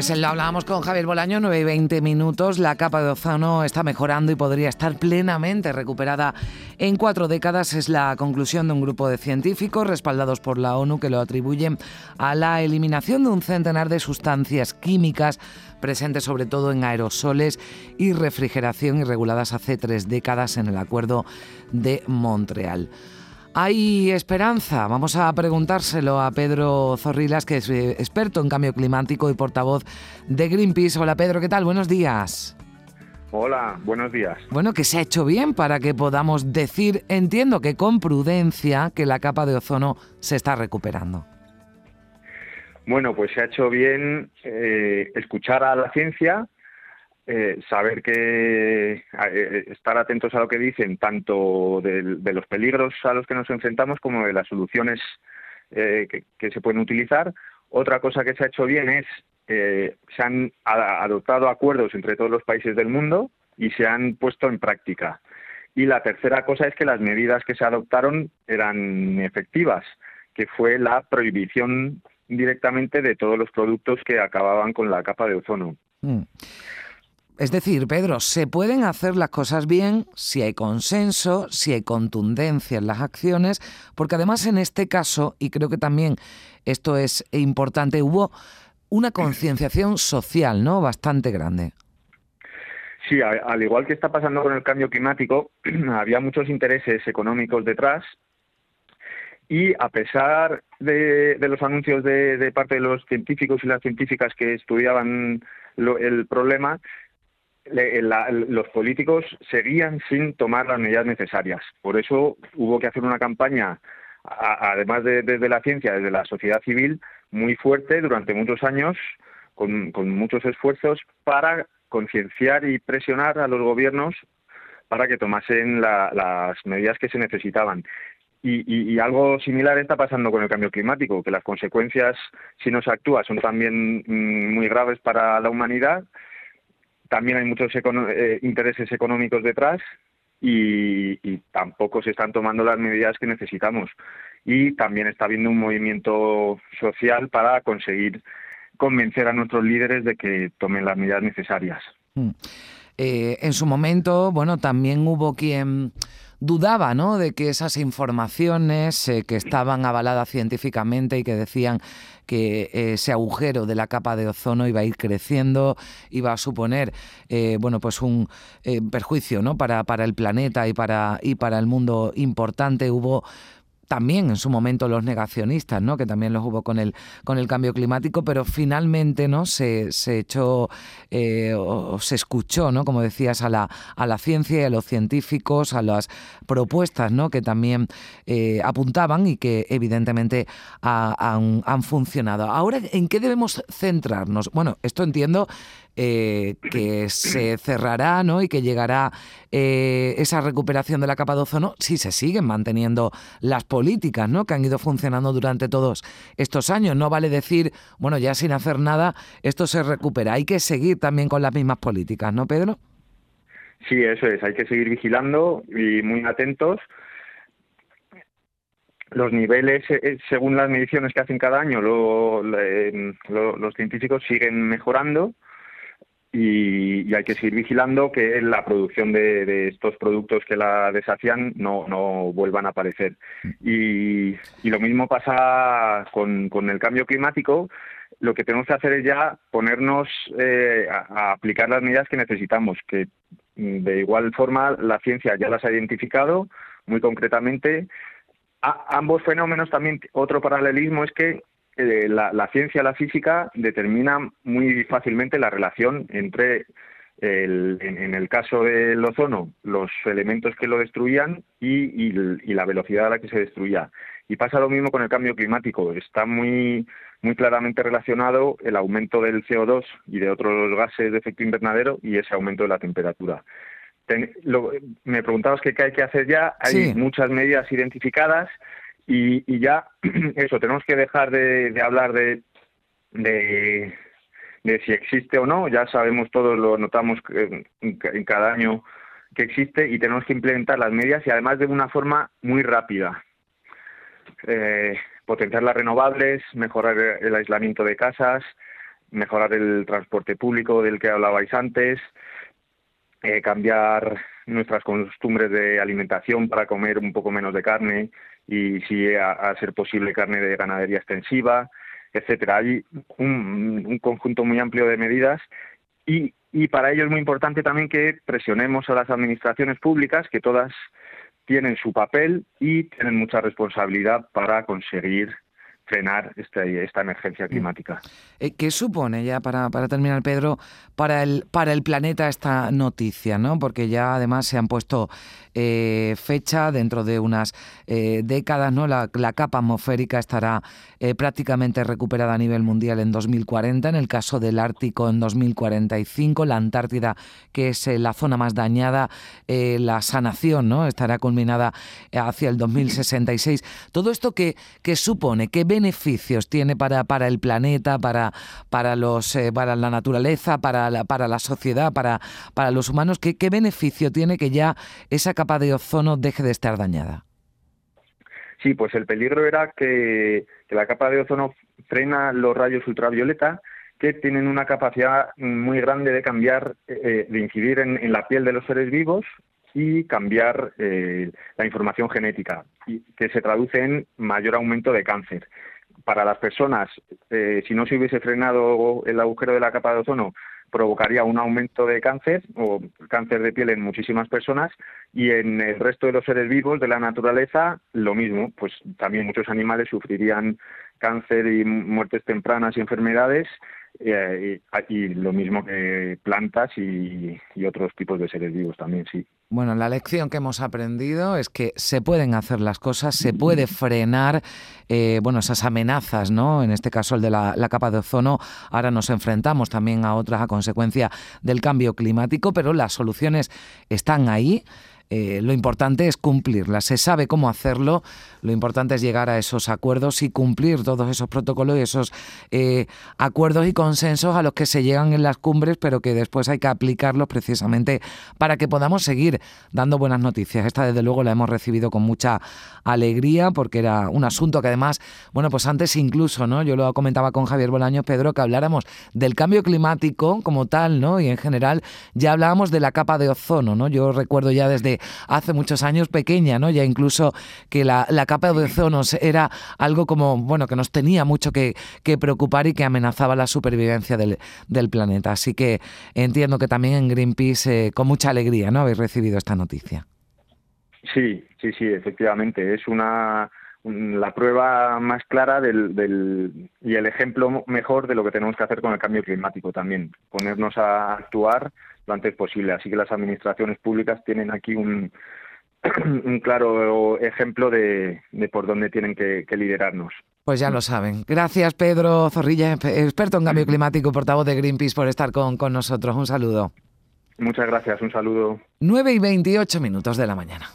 Pues lo hablábamos con Javier Bolaño, 9 y 20 minutos. La capa de ozono está mejorando y podría estar plenamente recuperada en cuatro décadas. Es la conclusión de un grupo de científicos respaldados por la ONU que lo atribuyen a la eliminación de un centenar de sustancias químicas presentes sobre todo en aerosoles y refrigeración y reguladas hace tres décadas en el Acuerdo de Montreal. ¿Hay esperanza? Vamos a preguntárselo a Pedro Zorrilas, que es eh, experto en cambio climático y portavoz de Greenpeace. Hola Pedro, ¿qué tal? Buenos días. Hola, buenos días. Bueno, que se ha hecho bien para que podamos decir, entiendo que con prudencia, que la capa de ozono se está recuperando. Bueno, pues se ha hecho bien eh, escuchar a la ciencia, eh, saber que eh, estar atentos a lo que dicen tanto de, los peligros a los que nos enfrentamos como de las soluciones eh, que, se pueden utilizar. Otra cosa que se ha hecho bien es se han adoptado acuerdos entre todos los países del mundo y se han puesto en práctica. Y la tercera cosa es que las medidas que se adoptaron eran efectivas, que fue la prohibición directamente de todos los productos que acababan con la capa de ozono. Mm. Es decir, Pedro, se pueden hacer las cosas bien si hay consenso, si hay contundencia en las acciones, porque además en este caso, y creo que también esto es importante, hubo una concienciación social, ¿no? Bastante grande. Sí, al igual que está pasando con el cambio climático, había muchos intereses económicos detrás y a pesar de, los anuncios de, parte de los científicos y las científicas que estudiaban el problema, los políticos seguían sin tomar las medidas necesarias. Por eso hubo que hacer una campaña, además de, desde la ciencia, desde la sociedad civil, muy fuerte durante muchos años, con, muchos esfuerzos, para concienciar y presionar a los gobiernos para que tomasen las medidas que se necesitaban. Y, algo similar está pasando con el cambio climático, que las consecuencias, si no se actúa, son también mm, muy graves para la humanidad también hay muchos eh, intereses económicos detrás y, tampoco se están tomando las medidas que necesitamos. Y también está habiendo un movimiento social para conseguir convencer a nuestros líderes de que tomen las medidas necesarias. Mm. Eh, en su momento, bueno, también hubo quien dudaba ¿no? de que esas informaciones eh, que estaban avaladas científicamente y que decían que eh, ese agujero de la capa de ozono iba a ir creciendo, iba a suponer eh, bueno, pues un perjuicio ¿no? para, para el planeta y para, y para el mundo importante. Hubo también en su momento los negacionistas, ¿no? que también los hubo con el, con el cambio climático, pero finalmente ¿no? se, se echó eh, se escuchó, ¿no? como decías, a la, a la ciencia y a los científicos, a las propuestas ¿no? que también eh, apuntaban y que evidentemente han, han funcionado. Ahora, ¿en qué debemos centrarnos? Bueno, esto entiendo eh, que se cerrará ¿no? y que llegará eh, esa recuperación de la capa de ozono si se siguen manteniendo las políticas ¿no? que han ido funcionando durante todos estos años. No vale decir, bueno, ya sin hacer nada, esto se recupera. Hay que seguir también con las mismas políticas, ¿no, Pedro? Sí, eso es. Hay que seguir vigilando y muy atentos los niveles, eh, según las mediciones que hacen cada año, los científicos siguen mejorando y, hay que seguir vigilando que la producción de, estos productos que la deshacían no, no vuelvan a aparecer. Y, lo mismo pasa con, con, el cambio climático. Lo que tenemos que hacer es ya ponernos eh, a, aplicar las medidas que necesitamos, que mm, de igual forma la ciencia ya las ha identificado muy concretamente. ambos fenómenos también, otro paralelismo es que eh, la, ciencia, la física, determina muy fácilmente la relación entre, en, el caso del ozono, los elementos que lo destruían y, la velocidad a la que se destruía. Y pasa lo mismo con el cambio climático. Está muy, muy claramente relacionado el aumento del CO2 y de otros gases de efecto invernadero y ese aumento de la temperatura. me preguntabas qué hay que hacer ya. Hay muchas medidas identificadas y, ya, eso, tenemos que dejar de, hablar de de, si existe o no. Ya sabemos todos, lo notamos en, cada año que existe y tenemos que implementar las medidas y además de una forma muy rápida. Eh, potenciar las renovables, mejorar el aislamiento de casas, mejorar el transporte público del que hablabais antes, eh, cambiar nuestras costumbres de alimentación para comer un poco menos de carne y si a, ser posible carne de ganadería extensiva, etcétera. Hay un, conjunto muy amplio de medidas y, y para ello es muy importante también que presionemos a las administraciones públicas, que todas tienen su papel y tienen mucha responsabilidad para conseguir frenar este, esta emergencia mm. climática. Eh, ¿Qué supone ya para, para, terminar, Pedro, para el, para el planeta esta noticia? ¿no? Porque ya además se han puesto eh, fecha dentro de unas eh, décadas, ¿no? La, capa atmosférica estará prácticamente recuperada a nivel mundial en 2040, en el caso del Ártico en 2045, la Antártida, que es la zona más dañada, la sanación, ¿no? Estará culminada hacia el 2066. Todo esto que, que supone, que beneficios tiene para, para el planeta, para, para, los, eh, para la naturaleza, para la, para la sociedad, para, para los humanos? ¿Qué, ¿Qué beneficio tiene que ya esa capa de ozono deje de estar dañada? Sí, pues el peligro era que, la capa de ozono frena los rayos ultravioleta que tienen una capacidad muy grande de cambiar, eh, de incidir en, la piel de los seres vivos y cambiar eh, la información genética, que se traduce en mayor aumento de cáncer. Para las personas, eh, si no se hubiese frenado el agujero de la capa de ozono, provocaría un aumento de cáncer o cáncer de piel en muchísimas personas y en el resto de los seres vivos de la naturaleza lo mismo, pues también muchos animales sufrirían cáncer y muertes tempranas y enfermedades eh, y, lo mismo que plantas y, otros tipos de seres vivos también, sí. Bueno, la lección que hemos aprendido es que se pueden hacer las cosas, se puede frenar, eh, bueno, esas amenazas, ¿no? En este caso el de la, la, capa de ozono. Ahora nos enfrentamos también a otras a consecuencia del cambio climático, pero las soluciones están ahí. Eh, lo importante es cumplirlas. Se sabe cómo hacerlo, lo importante es llegar a esos acuerdos y cumplir todos esos protocolos y esos eh, acuerdos y consensos a los que se llegan en las cumbres, pero que después hay que aplicarlos precisamente para que podamos seguir dando buenas noticias. Esta desde luego la hemos recibido con mucha alegría porque era un asunto que además, bueno, pues antes incluso, ¿no? Yo lo comentaba con Javier Bolaño, Pedro, que habláramos del cambio climático como tal, ¿no? Y en general ya hablábamos de la capa de ozono, ¿no? Yo recuerdo ya desde hace muchos años pequeña, ¿no? Ya incluso que la, capa de ozono era algo como, bueno, que nos tenía mucho que, preocupar y que amenazaba la supervivencia del, planeta. Así que entiendo que también en Greenpeace, eh, con mucha alegría, ¿no? Habéis recibido esta noticia. Sí, sí, sí, efectivamente. Es una la prueba más clara del, y el ejemplo mejor de lo que tenemos que hacer con el cambio climático también, ponernos a actuar lo antes posible. Así que las administraciones públicas tienen aquí un, un claro ejemplo de, por dónde tienen que, liderarnos. Pues ya lo saben. Gracias, Pedro Zorrilla, experto en cambio climático, portavoz de Greenpeace, por estar con, con nosotros. Un saludo. Muchas gracias, un saludo. 9 y 28 minutos de la mañana.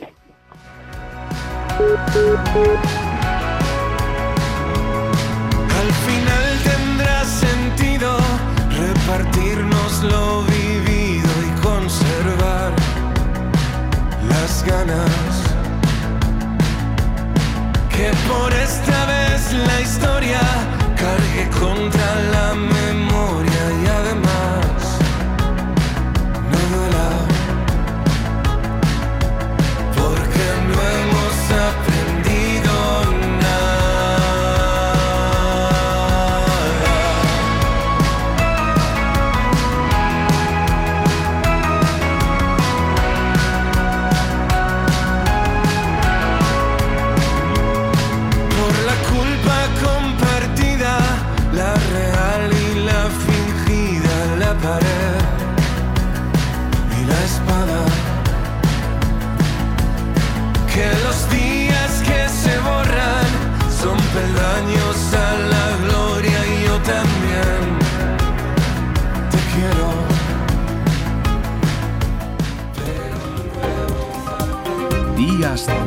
Al final tendrá sentido repartirnos lo ganas. Que por esta vez la historia cargue contra la memoria y además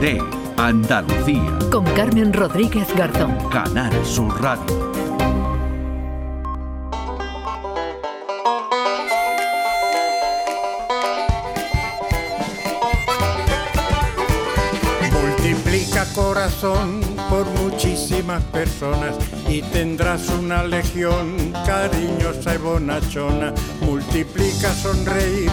de Andalucía. Con Carmen Rodríguez Garzón. Canal Sur Radio. Multiplica corazón por muchísimas personas y tendrás una legión cariñosa y bonachona. Multiplica sonreír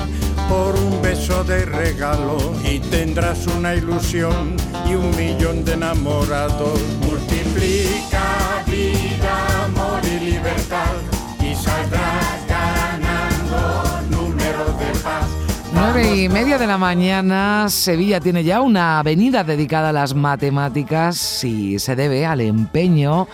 por un beso de regalo y tendrás una ilusión y un millón de enamorados. Multiplica vida, amor y libertad y saldrás ganando número de paz. Nueve y media de la mañana, Sevilla tiene ya una avenida dedicada a las matemáticas y se debe al empeño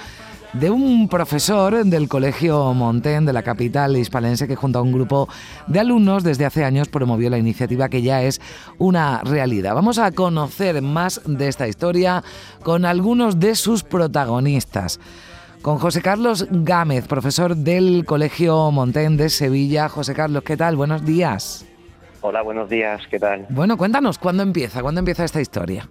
de un profesor del Colegio Montén de la capital hispalense que junto a un grupo de alumnos desde hace años promovió la iniciativa que ya es una realidad. Vamos a conocer más de esta historia con algunos de sus protagonistas. Con José Carlos Gámez, profesor del Colegio Montén de Sevilla. José Carlos, ¿qué tal? Buenos días. Hola, buenos días, ¿qué tal? Bueno, cuéntanos, ¿cuándo empieza? ¿Cuándo empieza esta historia?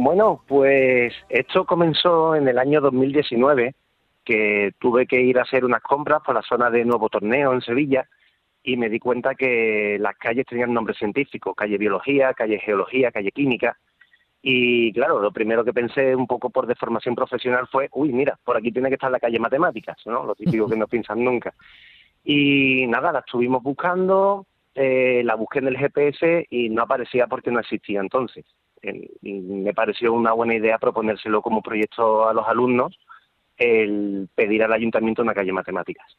Bueno, pues esto comenzó en el año 2019, que tuve que ir a hacer unas compras por la zona de Nuevo Torneo en Sevilla y me di cuenta que las calles tenían nombres científicos, calle Biología, calle Geología, calle Química. Y claro, lo primero que pensé un poco por deformación profesional fue, uy, mira, por aquí tiene que estar la calle Matemáticas, ¿no? Lo típico que no piensan nunca. Y nada, la estuvimos buscando, eh, la busqué en el GPS y no aparecía porque no existía entonces. Me pareció una buena idea proponérselo como proyecto a los alumnos, el pedir al ayuntamiento una calle matemáticas.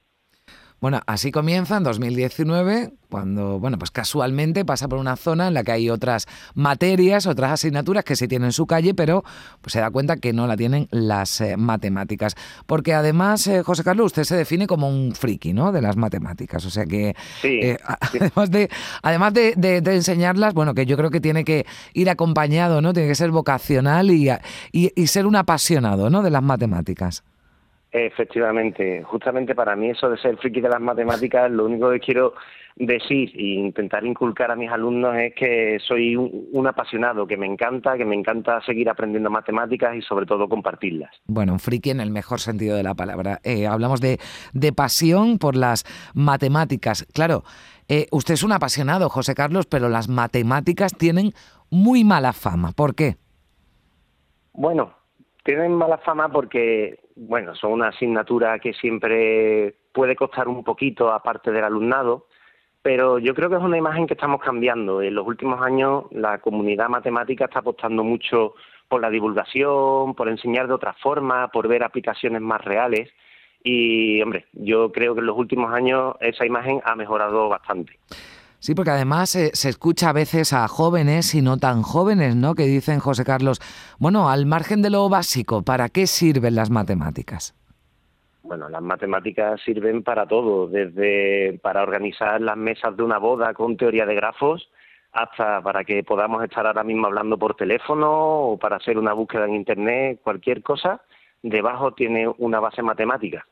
Bueno, así comienza en 2019, cuando, bueno, pues casualmente pasa por una zona en la que hay otras materias, otras asignaturas que sí tienen su calle, pero pues se da cuenta que no la tienen las eh, matemáticas. Porque además, eh, José Carlos, usted se define como un friki, ¿no? De las matemáticas. O sea que, Sí, eh, además, de, además de, de- de enseñarlas, bueno, que yo creo que tiene que ir acompañado, ¿no? Tiene que ser vocacional y, y- y ser un apasionado, ¿no? De las matemáticas. Efectivamente, justamente para mí eso de ser friki de las matemáticas, lo único que quiero decir e intentar inculcar a mis alumnos es que soy un, un apasionado, que me encanta, que me encanta seguir aprendiendo matemáticas y sobre todo compartirlas. Bueno, un friki en el mejor sentido de la palabra. Eh, hablamos de, de pasión por las matemáticas. Claro, eh, usted es un apasionado, José Carlos, pero las matemáticas tienen muy mala fama. ¿Por qué? Bueno, tienen mala fama porque, bueno, son una asignatura que siempre puede costar un poquito aparte del alumnado, pero yo creo que es una imagen que estamos cambiando. En los últimos años la comunidad matemática está apostando mucho por la divulgación, por enseñar de otra forma, por ver aplicaciones más reales. Y, hombre, yo creo que en los últimos años esa imagen ha mejorado bastante. Sí, porque además eh, se escucha a veces a jóvenes y no tan jóvenes, ¿no? Que dicen, José Carlos, bueno, al margen de lo básico, ¿para qué sirven las matemáticas? Bueno, las matemáticas sirven para todo, desde para organizar las mesas de una boda con teoría de grafos hasta para que podamos estar ahora mismo hablando por teléfono o para hacer una búsqueda en Internet, cualquier cosa, debajo tiene una base matemática.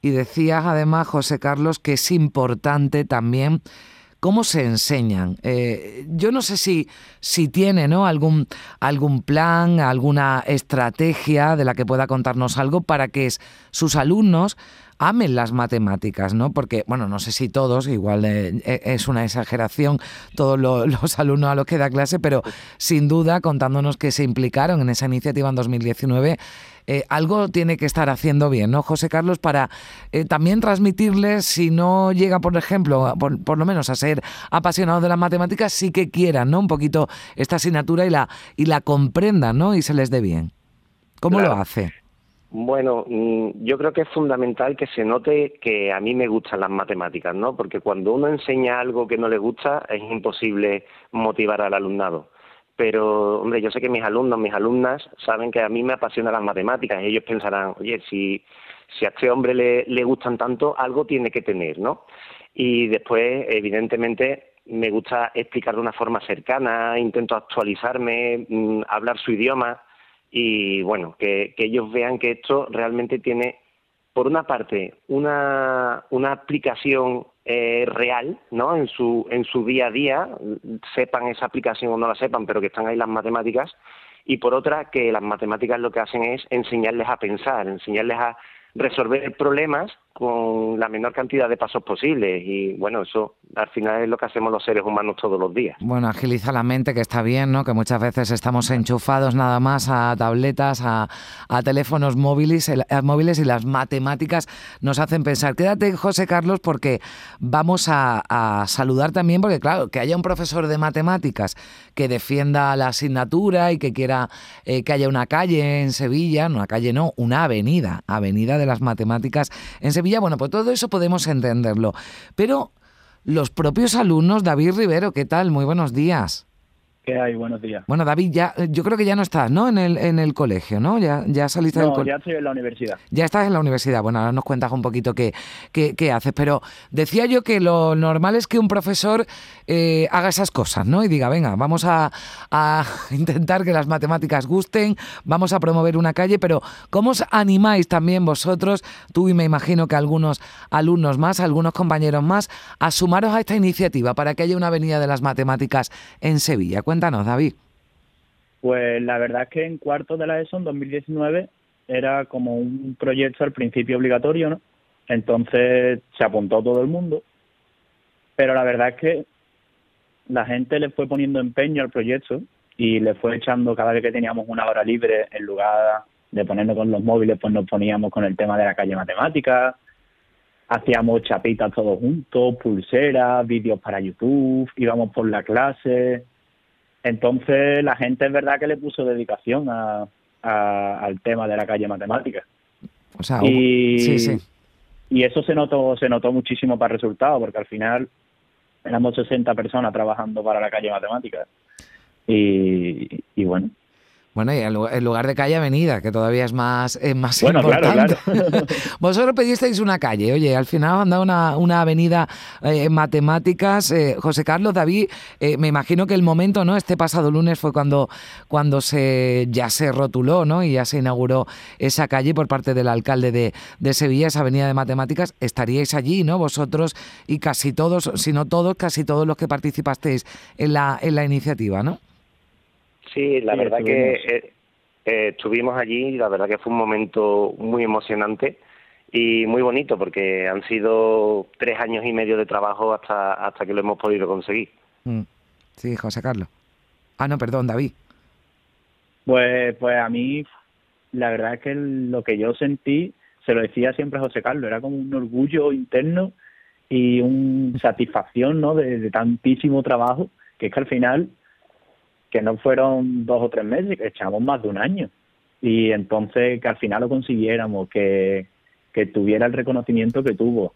Y decías además, José Carlos, que es importante también cómo se enseñan. Eh, yo no sé si, si tiene ¿no? algún, algún plan, alguna estrategia de la que pueda contarnos algo para que sus alumnos amen las matemáticas, ¿no? Porque, bueno, no sé si todos, igual eh, eh, es una exageración todos lo- los alumnos a los que da clase, pero sin duda, contándonos que se implicaron en esa iniciativa en 2019, eh, algo tiene que estar haciendo bien, ¿no, José Carlos? Para eh, también transmitirles, si no llega, por ejemplo, por, por lo menos a ser apasionado de las matemáticas, sí que quieran, ¿no? Un poquito esta asignatura y la, y la comprendan, ¿no? Y se les dé bien. ¿Cómo Claro. lo hace? Bueno, mm, yo creo que es fundamental que se note que a mí me gustan las matemáticas, ¿no? Porque cuando uno enseña algo que no le gusta, es imposible motivar al alumnado. Pero, hombre, yo sé que mis alumnos, mis alumnas, saben que a mí me apasionan las matemáticas y ellos pensarán, oye, si, si a este hombre le, le gustan tanto, algo tiene que tener, ¿no? Y después, evidentemente, me gusta explicar de una forma cercana, intento actualizarme, mm, hablar su idioma y bueno, que, que ellos vean que esto realmente tiene, por una parte, una, una aplicación eh, real, ¿no? En su, en su día a día, sepan esa aplicación o no la sepan, pero que están ahí las matemáticas, y por otra, que las matemáticas lo que hacen es enseñarles a pensar, enseñarles a resolver problemas con la menor cantidad de pasos posibles y bueno, eso al final es lo que hacemos los seres humanos todos los días. Bueno, agiliza la mente, que está bien, ¿no? Que muchas veces estamos enchufados nada más a tabletas, a, teléfonos móviles, a móviles y las matemáticas nos hacen pensar. Quédate, José Carlos, porque vamos a, a saludar también, porque claro, que haya un profesor de matemáticas que defienda la asignatura y que quiera eh, que haya una calle en Sevilla, no una calle no, una avenida, avenida de las matemáticas en Sevilla, bueno, pues todo eso podemos entenderlo. Pero los propios alumnos, David Rivero, ¿qué tal? Muy buenos días. ¿Qué hay? Buenos días. Bueno, David, ya, yo creo que ya no estás, ¿no? En el, en el colegio, ¿no? Ya, ya saliste del No, colegio. ya estoy en la universidad. Ya estás en la universidad. Bueno, ahora nos cuentas un poquito qué, qué, qué haces. Pero decía yo que lo normal es que un profesor eh, haga esas cosas, ¿no? Y diga, venga, vamos a, a intentar que las matemáticas gusten, vamos a promover una calle, pero ¿cómo os animáis también vosotros, tú y me imagino que algunos alumnos más, algunos compañeros más, a sumaros a esta iniciativa para que haya una avenida de las matemáticas en Sevilla? Cuéntanos, David. Pues la verdad es que en cuarto de la ESO, en 2019, era como un proyecto al principio obligatorio, ¿no? Entonces se apuntó todo el mundo, pero la verdad es que la gente le fue poniendo empeño al proyecto y le fue echando cada vez que teníamos una hora libre, en lugar de ponernos con los móviles, pues nos poníamos con el tema de la calle matemática, hacíamos chapitas todos juntos, pulseras, vídeos para YouTube, íbamos por la clase, entonces la gente es verdad que le puso dedicación a, a- al tema de la calle matemática. O sea, Y, sí, sí. y eso se notó, se notó muchísimo para el resultado, porque al final éramos 60 personas trabajando para la calle matemática. Y, y bueno, Bueno, y en lugar de calle, avenida, que todavía es más, es más Bueno, claro, importante. claro. Vosotros pedisteis una calle, oye, al final os han dado una, una avenida eh, en matemáticas. Eh, José Carlos, David, eh, me imagino que el momento, ¿no? Este pasado lunes fue cuando, cuando se ya se rotuló, ¿no? Y ya se inauguró esa calle por parte del alcalde de, de Sevilla, esa avenida de matemáticas. Estaríais allí, ¿no? Vosotros y casi todos, si no todos, casi todos los que participasteis en la, en la iniciativa, ¿no? Sí, la Sí, verdad que estuvimos. eh, eh, estuvimos allí y la verdad que fue un momento muy emocionante y muy bonito porque han sido tres años y medio de trabajo hasta, hasta que lo hemos podido conseguir. Mm. Sí, José Carlos. Ah, no, perdón, David. pues, pues a mí la verdad es que lo que yo sentí, se lo decía siempre a José Carlos, era como un orgullo interno y una satisfacción ¿no? de, de tantísimo trabajo, que es que al final, que no fueron dos o tres meses, echamos más de un año. Y entonces que al final lo consiguiéramos, que, que tuviera el reconocimiento que tuvo.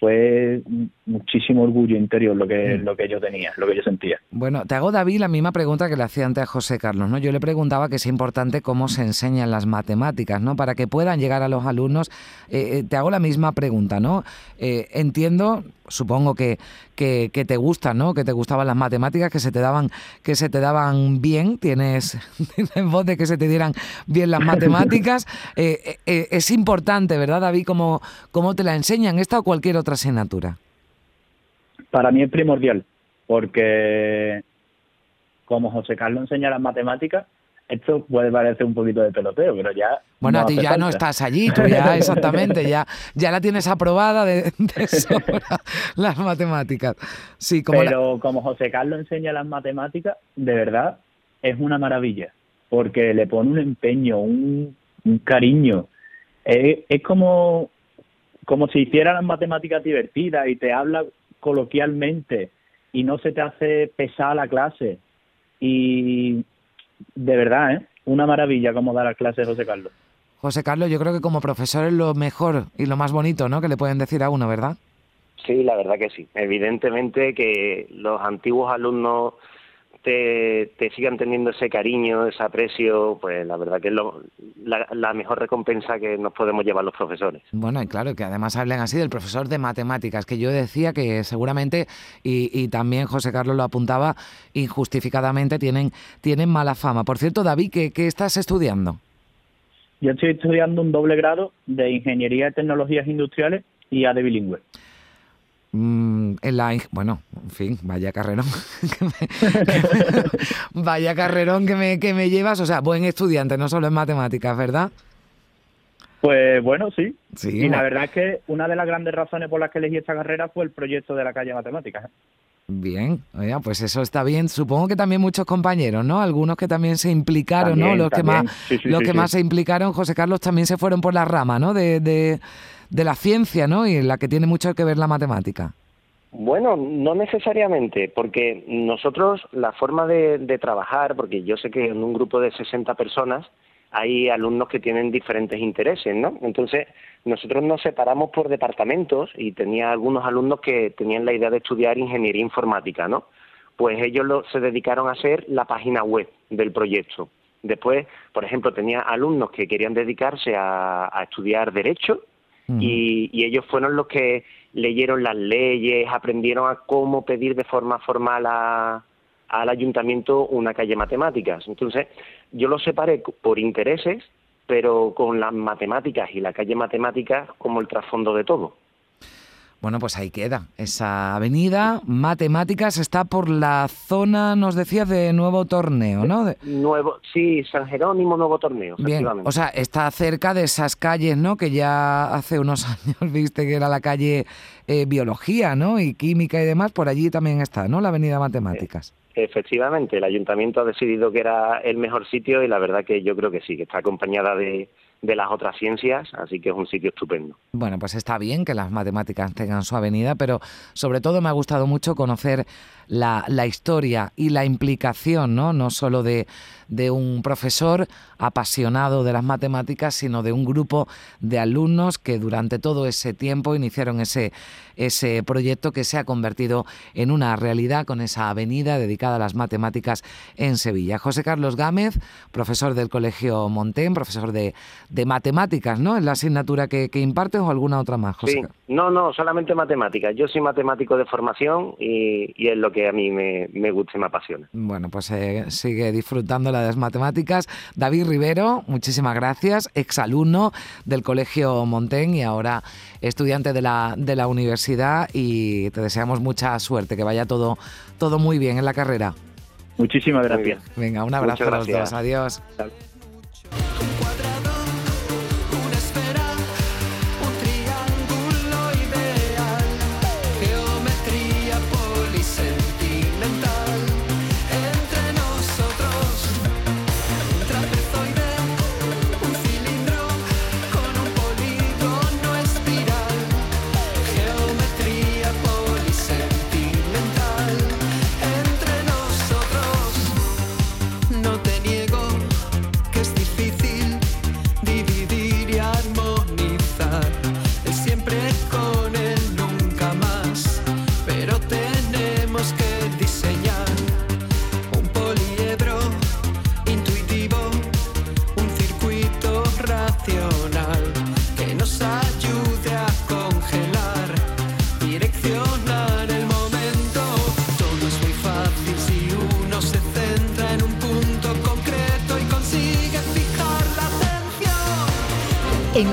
Fue muchísimo orgullo interior lo que, Mm. lo que yo tenía, lo que yo sentía. Bueno, te hago, David, la misma pregunta que le hacía antes a José Carlos, ¿no? Yo le preguntaba que es importante cómo se enseñan las matemáticas, ¿no? Para que puedan llegar a los alumnos. Eh, eh, te hago la misma pregunta, ¿no? Eh, entiendo, supongo que, que, que te gustan, ¿no? Que te gustaban las matemáticas, que se te daban, que se te daban bien, tienes, tienes voz de que se te dieran bien las matemáticas. Eh, es importante, ¿verdad, David? Cómo, cómo te la enseñan esta o cualquier otra asignatura. Para mí es primordial, porque como José Carlos enseña las matemáticas, esto puede parecer un poquito de peloteo, pero ya... Bueno, no a ti ya no estás allí, tú ya exactamente, ya, ya la tienes aprobada de, de sobra las matemáticas. Sí, como la- Pero como José Carlos enseña las matemáticas, de verdad es una maravilla, porque le pone un empeño, un, un cariño. Es, es como, como si hiciera las matemáticas divertidas y te habla coloquialmente y no se te hace pesar la clase. Y de verdad, ¿eh? una maravilla como da las clases José Carlos. José Carlos, yo creo que como profesor es lo mejor y lo más bonito, ¿no? Que le pueden decir a uno, ¿verdad? Sí, la verdad que sí. Evidentemente que los antiguos alumnos te, te sigan teniendo ese cariño, ese aprecio, pues la verdad que es lo- la, la mejor recompensa que nos podemos llevar los profesores. Bueno, y claro, que además hablen así del profesor de matemáticas, que yo decía que seguramente, y, y también José Carlos lo apuntaba, injustificadamente tienen, tienen mala fama. Por cierto, David, ¿qué, qué estás estudiando? Yo estoy estudiando un doble grado de Ingeniería de Tecnologías Industriales y AD bilingüe. Mm, en la, bueno, en fin, vaya carrerón. que me- que me- vaya carrerón que me, que me llevas. O sea, buen estudiante, no solo en matemáticas, ¿verdad? Pues bueno, sí. Sí, y la verdad es que una de las grandes razones por las que elegí esta carrera fue el proyecto de la calle Matemáticas. ¿eh? Bien, oiga, pues eso está bien. Supongo que también muchos compañeros, ¿no? Algunos que también se implicaron, ¿no? También, Los que más, Sí, sí, los que más se implicaron, José Carlos, también se fueron por la rama, ¿no? De, de, de la ciencia, ¿no? Y en la que tiene mucho que ver la matemática. Bueno, no necesariamente, porque nosotros la forma de, trabajar, porque yo sé que en un grupo de 60 personas hay alumnos que tienen diferentes intereses, ¿no? Entonces, nosotros nos separamos por departamentos y tenía algunos alumnos que tenían la idea de estudiar ingeniería informática, ¿no? Pues ellos lo- se dedicaron a hacer la página web del proyecto. Después, por ejemplo, tenía alumnos que querían dedicarse a estudiar derecho y, y ellos fueron los que leyeron las leyes, aprendieron a cómo pedir de forma formal a- al ayuntamiento una calle matemáticas. Entonces, yo los separé por intereses, pero con las matemáticas y la calle matemáticas como el trasfondo de todo. Bueno, pues ahí queda. Esa avenida Matemáticas está por la zona, nos decías, de Nuevo Torneo, ¿no? De- Nuevo, sí, San Jerónimo, nuevo torneo, Bien, efectivamente. o sea, está cerca de esas calles, ¿no? Que ya hace unos años viste que era la calle eh, Biología, ¿no? Y Química y demás, por allí también está, ¿no? La avenida Matemáticas. Efectivamente, el ayuntamiento ha decidido que era el mejor sitio y la verdad que yo creo que sí, que está acompañada de, de las otras ciencias, así que es un sitio estupendo. Bueno, pues está bien que las matemáticas tengan su avenida, pero sobre todo me ha gustado mucho conocer la, historia y la implicación, ¿no? No solo de, de un profesor apasionado de las matemáticas, sino de un grupo de alumnos que durante todo ese tiempo iniciaron ese, ese proyecto que se ha convertido en una realidad con esa avenida dedicada a las matemáticas en Sevilla. José Carlos Gámez, profesor del Colegio Montén, profesor de, de matemáticas, ¿no? ¿Es la asignatura que, que impartes o alguna otra más, José? Sí, no, no, solamente matemáticas. Yo soy matemático de formación y, y es lo que a mí me, me gusta y me apasiona. Bueno, pues eh, sigue disfrutando de las matemáticas. David Rivero, muchísimas gracias, exalumno del Colegio Montén y ahora estudiante de la, de la universidad y te deseamos mucha suerte, que vaya todo, todo muy bien en la carrera. Muchísimas gracias. Venga, un abrazo Muchas a los gracias. dos, adiós.